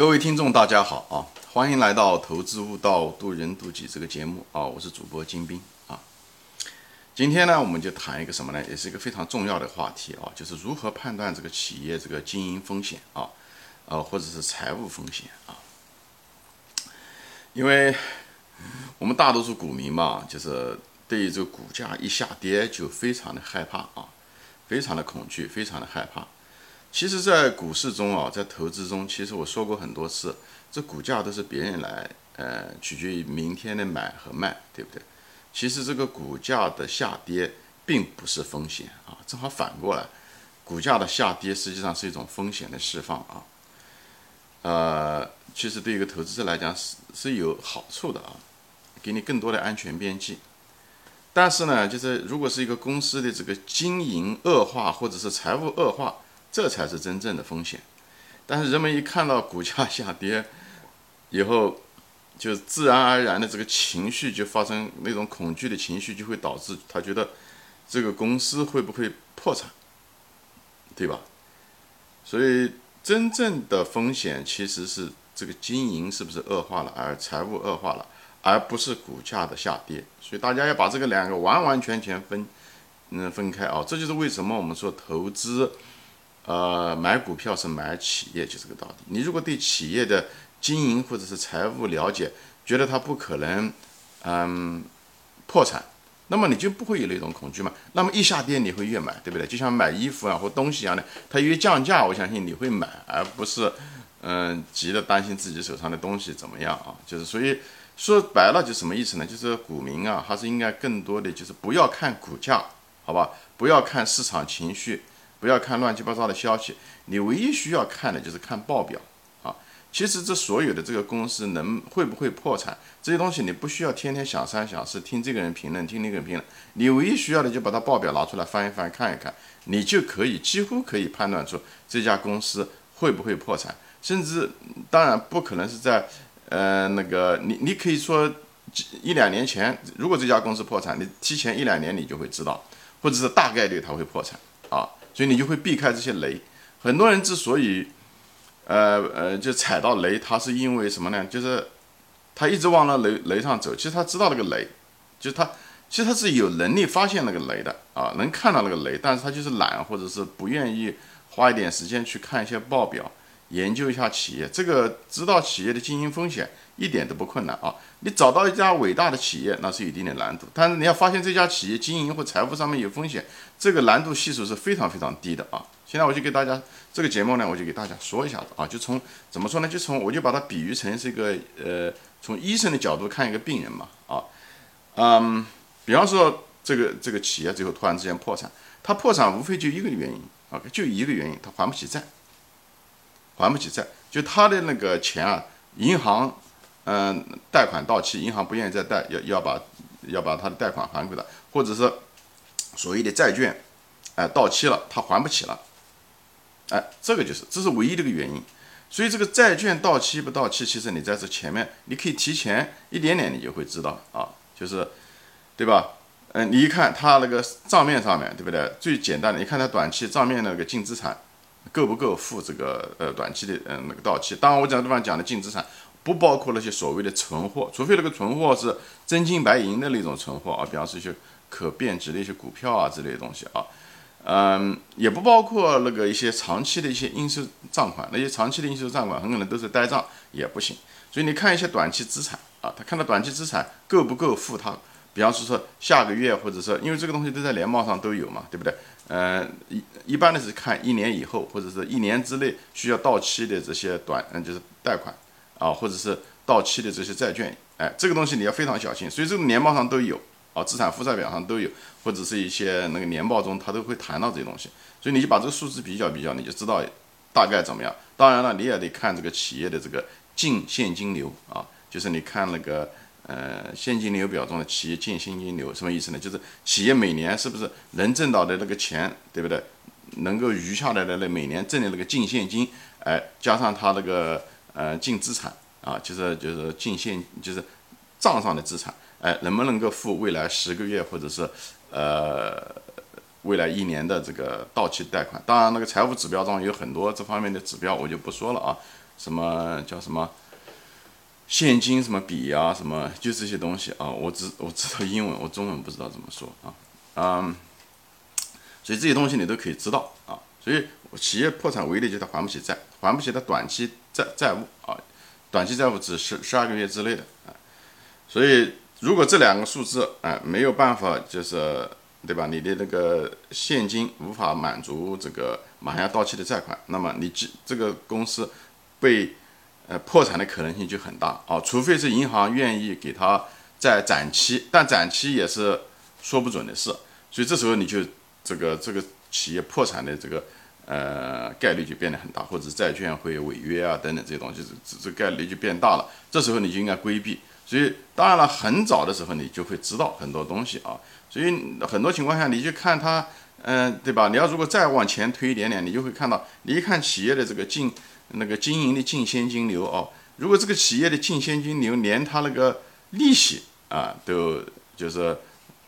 各位听众，大家好啊！欢迎来到《投资悟道，渡人渡己》这个节目啊！我是主播金兵啊。今天呢，我们就谈一个什么呢？也是一个非常重要的话题啊，就是如何判断这个企业这个经营风险啊，呃，或者是财务风险啊。因为我们大多数股民嘛，就是对于这个股价一下跌就非常的害怕啊，非常的恐惧，非常的害怕。其实，在股市中啊，在投资中，其实我说过很多次，这股价都是别人来，呃，取决于明天的买和卖，对不对？其实这个股价的下跌并不是风险啊，正好反过来，股价的下跌实际上是一种风险的释放啊。呃，其实对一个投资者来讲是是有好处的啊，给你更多的安全边际。但是呢，就是如果是一个公司的这个经营恶化或者是财务恶化，这才是真正的风险，但是人们一看到股价下跌以后，就自然而然的这个情绪就发生那种恐惧的情绪，就会导致他觉得这个公司会不会破产，对吧？所以真正的风险其实是这个经营是不是恶化了，而财务恶化了，而不是股价的下跌。所以大家要把这个两个完完全全分嗯分开啊，这就是为什么我们说投资。呃，买股票是买企业，就这个道理。你如果对企业的经营或者是财务了解，觉得它不可能，嗯，破产，那么你就不会有那种恐惧嘛。那么一下跌你会越买，对不对？就像买衣服啊或东西一样的，它越降价，我相信你会买，而不是嗯急着担心自己手上的东西怎么样啊。就是所以说白了就什么意思呢？就是股民啊，还是应该更多的就是不要看股价，好吧？不要看市场情绪。不要看乱七八糟的消息，你唯一需要看的就是看报表啊。其实这所有的这个公司能会不会破产，这些东西你不需要天天想三想四，听这个人评论，听那个人评论。你唯一需要的就把它报表拿出来翻一翻，看一看，你就可以几乎可以判断出这家公司会不会破产。甚至当然不可能是在呃那个你你可以说一两年前，如果这家公司破产，你提前一两年你就会知道，或者是大概率它会破产啊。所以你就会避开这些雷。很多人之所以，呃呃，就踩到雷，他是因为什么呢？就是他一直往那雷雷上走。其实他知道那个雷，就是他其实他是有能力发现那个雷的啊，能看到那个雷，但是他就是懒，或者是不愿意花一点时间去看一些报表。研究一下企业，这个知道企业的经营风险一点都不困难啊！你找到一家伟大的企业，那是有一定的难度，但是你要发现这家企业经营或财务上面有风险，这个难度系数是非常非常低的啊！现在我就给大家这个节目呢，我就给大家说一下子啊，就从怎么说呢？就从我就把它比喻成是一个呃，从医生的角度看一个病人嘛啊，嗯，比方说这个这个企业最后突然之间破产，它破产无非就一个原因啊，就一个原因，它还不起债。还不起债，就他的那个钱啊，银行，嗯，贷款到期，银行不愿意再贷，要要把要把他的贷款还给他，或者是所谓的债券，哎，到期了，他还不起了，哎，这个就是这是唯一的一个原因。所以这个债券到期不到期，其实你在这前面，你可以提前一点点，你就会知道啊，就是，对吧？嗯，你一看他那个账面上面对不对？最简单的，你看他短期账面那个净资产。够不够付这个呃短期的嗯那个到期？当然，我讲地方讲的净资产不包括那些所谓的存货，除非那个存货是真金白银的那种存货啊，比方说一些可变值的一些股票啊之类的东西啊，嗯，也不包括那个一些长期的一些应收账款，那些长期的应收账款很可能都是呆账，也不行。所以你看一些短期资产啊，他看到短期资产够不够付他？比方说说下个月，或者说因为这个东西都在联报上都有嘛，对不对？呃，一一般的是看一年以后，或者是一年之内需要到期的这些短，嗯，就是贷款啊，或者是到期的这些债券，哎，这个东西你要非常小心。所以这个年报上都有啊，资产负债表上都有，或者是一些那个年报中它都会谈到这些东西。所以你就把这个数字比较比较，你就知道大概怎么样。当然了，你也得看这个企业的这个净现金流啊，就是你看那个。呃，现金流表中的企业净现金流什么意思呢？就是企业每年是不是能挣到的那个钱，对不对？能够余下来的那每年挣的那个净现金，哎，加上它那个呃净资产啊，就是就是净现就是账上的资产，哎，能不能够付未来十个月或者是呃未来一年的这个到期贷款？当然，那个财务指标中有很多这方面的指标，我就不说了啊。什么叫什么现金什么笔啊，什么就这些东西啊。我只我知道英文，我中文不知道怎么说啊。嗯，所以这些东西你都可以知道啊。所以企业破产为例，就是他还不起债，还不起他短期债债务啊。短期债务只十十二个月之内的啊。所以如果这两个数字啊没有办法，就是对吧？你的那个现金无法满足这个马上要到期的债款，那么你这这个公司被呃破产的可能性就很大啊。除非是银行愿意给他在展期，但展期也是说不准的事。所以这时候你就这个这个企业破产的这个呃概率就变得很大，或者债券会违约啊等等这些东西，这这概率就变大了。这时候你就应该规避。所以当然了，很早的时候你就会知道很多东西啊。所以很多情况下你就看它，嗯，对吧？你要如果再往前推一点点，你就会看到，你一看企业的这个净那个经营的净现金流哦，如果这个企业的净现金流连它那个利息啊都就是。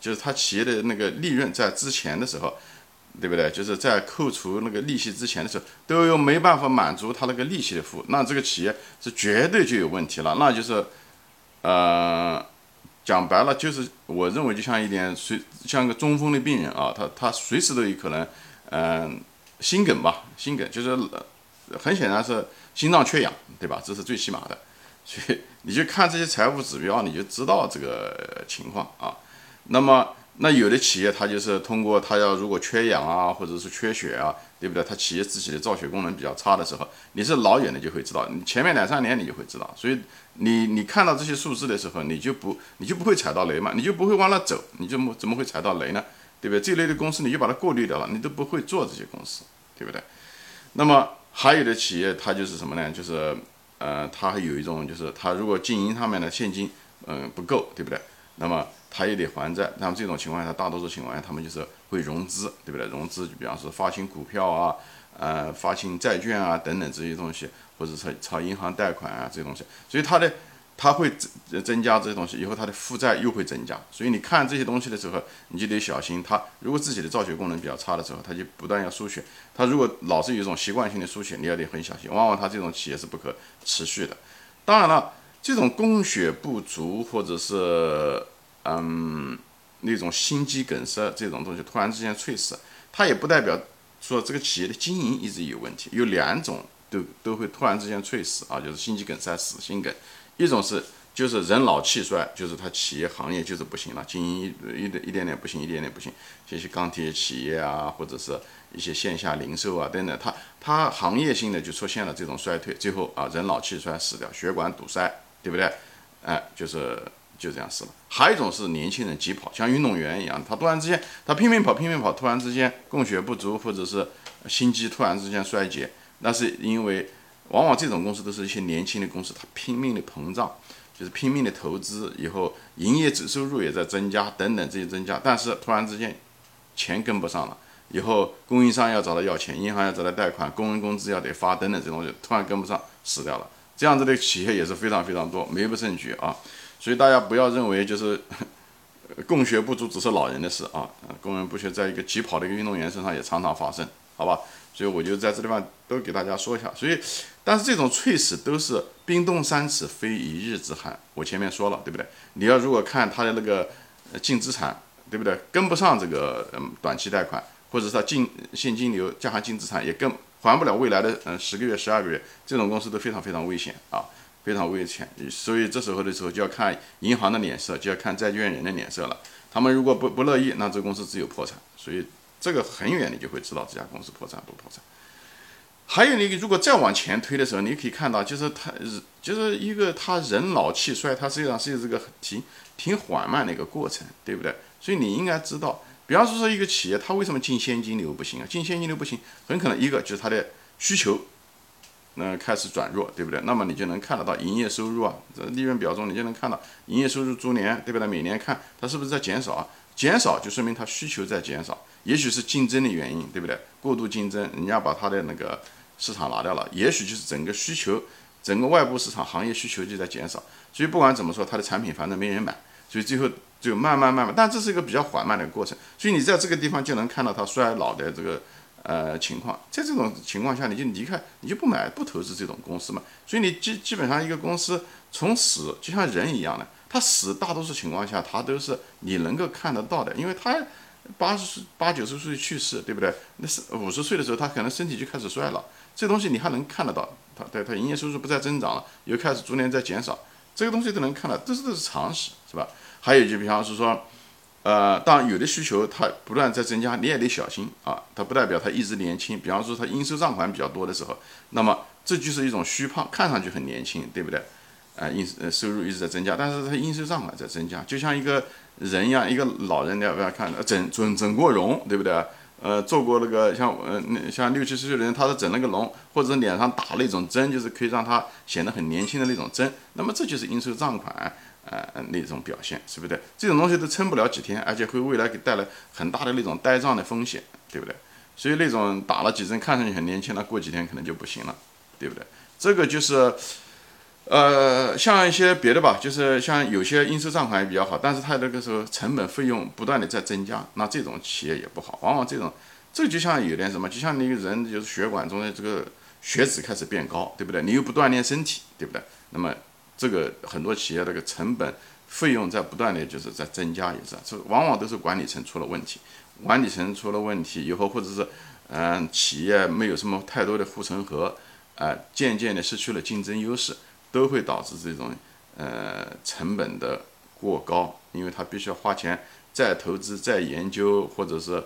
就是他企业的那个利润在之前的时候，对不对？就是在扣除那个利息之前的时候，都又没办法满足他那个利息的付，那这个企业是绝对就有问题了。那就是，呃，讲白了就是，我认为就像一点随像个中风的病人啊，他他随时都有可能，嗯，心梗吧，心梗就是很显然是心脏缺氧，对吧？这是最起码的。所以你就看这些财务指标，你就知道这个情况啊。那么，那有的企业它就是通过它要如果缺氧啊，或者是缺血啊，对不对？它企业自己的造血功能比较差的时候，你是老远的就会知道，你前面两三年你就会知道。所以你你看到这些数字的时候，你就不你就不会踩到雷嘛，你就不会往那走，你就么怎么会踩到雷呢？对不对？这类的公司你就把它过滤掉了，你都不会做这些公司，对不对？那么还有的企业它就是什么呢？就是呃，它还有一种就是它如果经营上面的现金嗯不够，对不对？那么它也得还债，那么这种情况下，大多数情况下他们就是会融资，对不对？融资就比方说发行股票啊，呃，发行债券啊等等这些东西，或者是朝银行贷款啊这些东西，所以它的他会增增加这些东西，以后他的负债又会增加。所以你看这些东西的时候，你就得小心。他如果自己的造血功能比较差的时候，他就不断要输血。他如果老是有一种习惯性的输血，你要得很小心。往往他这种企业是不可持续的。当然了，这种供血不足或者是嗯，那种心肌梗塞这种东西突然之间猝死，它也不代表说这个企业的经营一直有问题。有两种都都会突然之间猝死啊，就是心肌梗塞、死心梗。一种是就是人老气衰，就是他企业行业就是不行了，经营一一点一点点不行，一点点不行。这些钢铁企业啊，或者是一些线下零售啊等等，它它行业性的就出现了这种衰退，最后啊人老气衰死掉，血管堵塞，对不对？哎，就是。就这样死了。还有一种是年轻人急跑，像运动员一样，他突然之间他拼命跑，拼命跑，突然之间供血不足，或者是心肌突然之间衰竭，那是因为往往这种公司都是一些年轻的公司，他拼命的膨胀，就是拼命的投资，以后营业总收入也在增加，等等这些增加，但是突然之间钱跟不上了，以后供应商要找他要钱，银行要找他贷款，工人工资要得发，等等这东西突然跟不上，死掉了。这样子的企业也是非常非常多，没不胜举啊。所以大家不要认为就是 供血不足只是老人的事啊，供人不血在一个疾跑的一个运动员身上也常常发生，好吧？所以我就在这地方都给大家说一下。所以，但是这种猝死都是冰冻三尺非一日之寒。我前面说了，对不对？你要如果看他的那个净资产，对不对？跟不上这个嗯短期贷款，或者是他净现金流加上净资产也跟还不了未来的嗯十个月、十二个月，这种公司都非常非常危险啊。非常危险，所以这时候的时候就要看银行的脸色，就要看债券人的脸色了。他们如果不不乐意，那这公司只有破产。所以这个很远你就会知道这家公司破产不破产。还有你如果再往前推的时候，你可以看到，就是他就是一个他人老气衰，他实际上是一个挺挺缓慢的一个过程，对不对？所以你应该知道，比方说说一个企业，它为什么进现金流不行啊？进现金流不行，很可能一个就是它的需求。那开始转弱，对不对？那么你就能看得到营业收入啊，这利润表中你就能看到营业收入逐年，对不对？每年看它是不是在减少啊？减少就说明它需求在减少，也许是竞争的原因，对不对？过度竞争，人家把它的那个市场拿掉了，也许就是整个需求，整个外部市场行业需求就在减少。所以不管怎么说，它的产品反正没人买，所以最后就慢慢慢慢，但这是一个比较缓慢的过程。所以你在这个地方就能看到它衰老的这个呃情况，在这种情况下，你就离开，你就不买不投资这种公司嘛。所以你基基本上一个公司从死就像人一样的，他死大多数情况下他都是你能够看得到的，因为他八十岁八九十岁去世，对不对？那是五十岁的时候他可能身体就开始衰老，这东西你还能看得到，他对他营业收入不再增长了，又开始逐年在减少，这个东西都能看到，这是都是常识，是吧？还有就比方是说。呃，当有的需求它不断在增加，你也得小心啊。它不代表它一直年轻。比方说它应收账款比较多的时候，那么这就是一种虚胖，看上去很年轻，对不对？啊，应呃收入一直在增加，但是它应收账款在增加，就像一个人一样，一个老人你要不要看？整整整过容，对不对？呃，做过那个像呃像六七十岁的人，他是整了个容，或者脸上打那种针，就是可以让他显得很年轻的那种针，那么这就是应收账款。呃，那种表现是不对？这种东西都撑不了几天，而且会未来给带来很大的那种呆账的风险，对不对？所以那种打了几针看上去很年轻，那过几天可能就不行了，对不对？这个就是，呃，像一些别的吧，就是像有些应收账款也比较好，但是它那个时候成本费用不断的在增加，那这种企业也不好。往往这种，这就像有点什么，就像那个人就是血管中的这个血脂开始变高，对不对？你又不锻炼身体，对不对？那么。这个很多企业这个成本费用在不断的就是在增加，也是，这往往都是管理层出了问题，管理层出了问题以后，或者是嗯企业没有什么太多的护城河，啊，渐渐的失去了竞争优势，都会导致这种呃成本的过高，因为他必须要花钱再投资再研究，或者是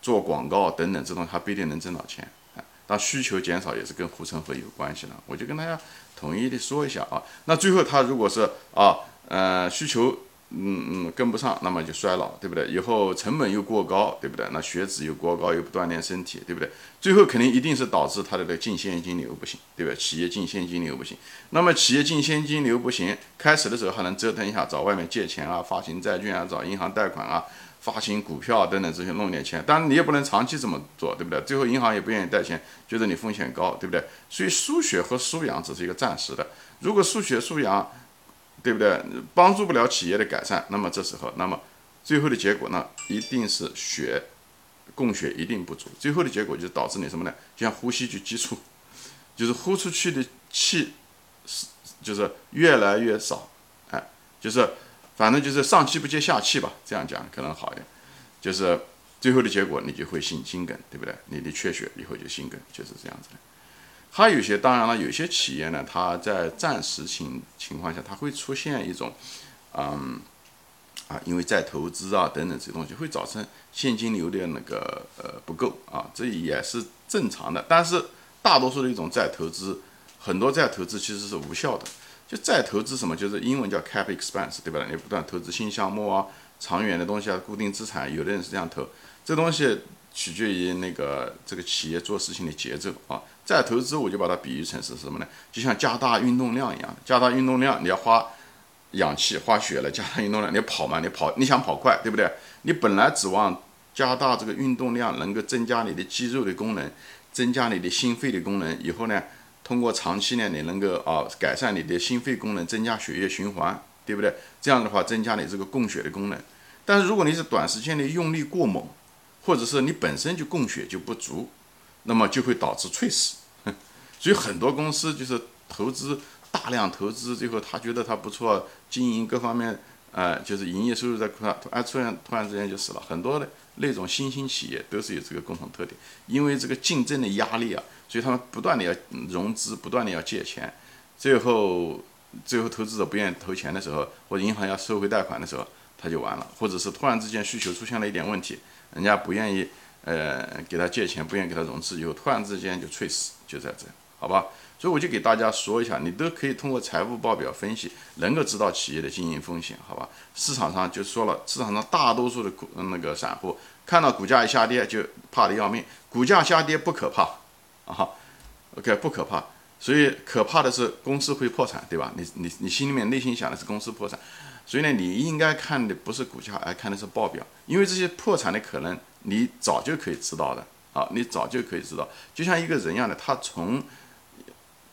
做广告等等，这种他不一定能挣到钱啊。当需求减少也是跟护城河有关系的，我就跟大家统一的说一下啊。那最后他如果是啊，呃，需求嗯嗯跟不上，那么就衰老，对不对？以后成本又过高，对不对？那血脂又过高，又不锻炼身体，对不对？最后肯定一定是导致他的这个净现金流不行，对不对？企业净现金流不行，那么企业净现金流不行，开始的时候还能折腾一下，找外面借钱啊，发行债券啊，找银行贷款啊。发行股票等等这些弄点钱，当然你也不能长期这么做，对不对？最后银行也不愿意贷钱，觉得你风险高，对不对？所以输血和输氧只是一个暂时的。如果输血输氧，对不对？帮助不了企业的改善，那么这时候，那么最后的结果呢，一定是血供血一定不足，最后的结果就导致你什么呢？就像呼吸就急促，就是呼出去的气是就是越来越少，哎，就是。反正就是上气不接下气吧，这样讲可能好一点。就是最后的结果，你就会心心梗，对不对？你的缺血以后就心梗，就是这样子的。它有些，当然了，有些企业呢，它在暂时情情况下，它会出现一种，嗯，啊，因为在投资啊等等这些东西，会造成现金流的那个呃不够啊，这也是正常的。但是大多数的一种再投资，很多再投资其实是无效的。就再投资什么，就是英文叫 cap expense，对吧？你不断投资新项目啊，长远的东西啊，固定资产，有的人是这样投。这东西取决于那个这个企业做事情的节奏啊。再投资，我就把它比喻成是什么呢？就像加大运动量一样，加大运动量，你要花氧气、花血了，加大运动量，你跑嘛，你跑，你想跑快，对不对？你本来指望加大这个运动量，能够增加你的肌肉的功能，增加你的心肺的功能，以后呢？通过长期呢，你能够啊改善你的心肺功能，增加血液循环，对不对？这样的话，增加你这个供血的功能。但是如果你是短时间内用力过猛，或者是你本身就供血就不足，那么就会导致猝死。所以很多公司就是投资大量投资，最后他觉得他不错，经营各方面，呃，就是营业收入在突然突然突然之间就死了。很多的那种新兴企业都是有这个共同特点，因为这个竞争的压力啊。所以他们不断的要融资，不断的要借钱，最后最后投资者不愿意投钱的时候，或者银行要收回贷款的时候，他就完了，或者是突然之间需求出现了一点问题，人家不愿意呃给他借钱，不愿意给他融资，以后突然之间就猝死，就在这，好吧？所以我就给大家说一下，你都可以通过财务报表分析，能够知道企业的经营风险，好吧？市场上就说了，市场上大多数的股那个散户看到股价一下跌就怕的要命，股价下跌不可怕。啊，OK，不可怕，所以可怕的是公司会破产，对吧？你你你心里面内心想的是公司破产，所以呢，你应该看的不是股价，而看的是报表，因为这些破产的可能你早就可以知道的啊，你早就可以知道，就像一个人一样的，他从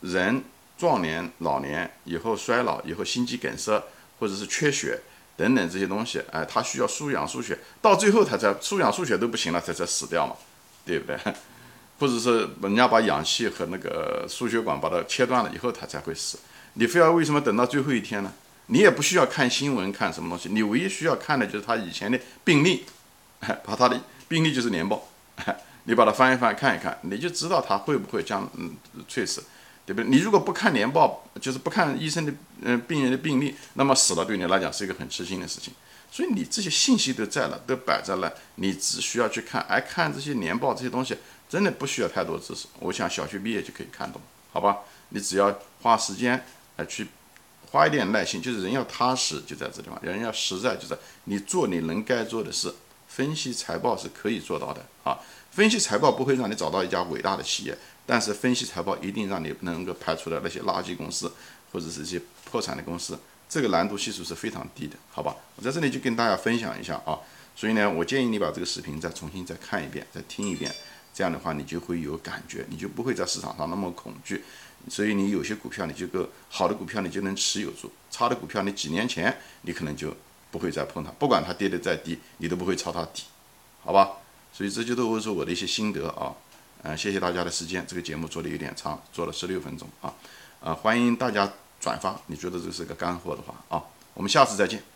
人壮年、老年以后衰老以后心肌梗塞或者是缺血等等这些东西，哎，他需要输氧输血，到最后他才输氧输血都不行了，才才死掉嘛。对不对？或者是人家把氧气和那个输血管把它切断了以后，他才会死。你非要为什么等到最后一天呢？你也不需要看新闻看什么东西，你唯一需要看的就是他以前的病历，把他的病历就是年报，你把它翻一翻看一看，你就知道他会不会将嗯猝死，对不对？你如果不看年报，就是不看医生的嗯病人的病历，那么死了对你来讲是一个很吃惊的事情。所以你这些信息都在了，都摆在了，你只需要去看，哎，看这些年报这些东西。真的不需要太多知识，我想小学毕业就可以看懂，好吧？你只要花时间来去，花一点耐心，就是人要踏实，就在这地方，人要实在，就是你做你能该做的事。分析财报是可以做到的啊，分析财报不会让你找到一家伟大的企业，但是分析财报一定让你能够排除掉那些垃圾公司或者是一些破产的公司，这个难度系数是非常低的，好吧？我在这里就跟大家分享一下啊，所以呢，我建议你把这个视频再重新再看一遍，再听一遍。这样的话，你就会有感觉，你就不会在市场上那么恐惧。所以你有些股票，你就个好的股票，你就能持有住；差的股票，你几年前你可能就不会再碰它，不管它跌得再低，你都不会抄它底，好吧？所以这就都是我的一些心得啊。嗯，谢谢大家的时间，这个节目做的有点长，做了十六分钟啊。啊，欢迎大家转发，你觉得这是个干货的话啊。我们下次再见。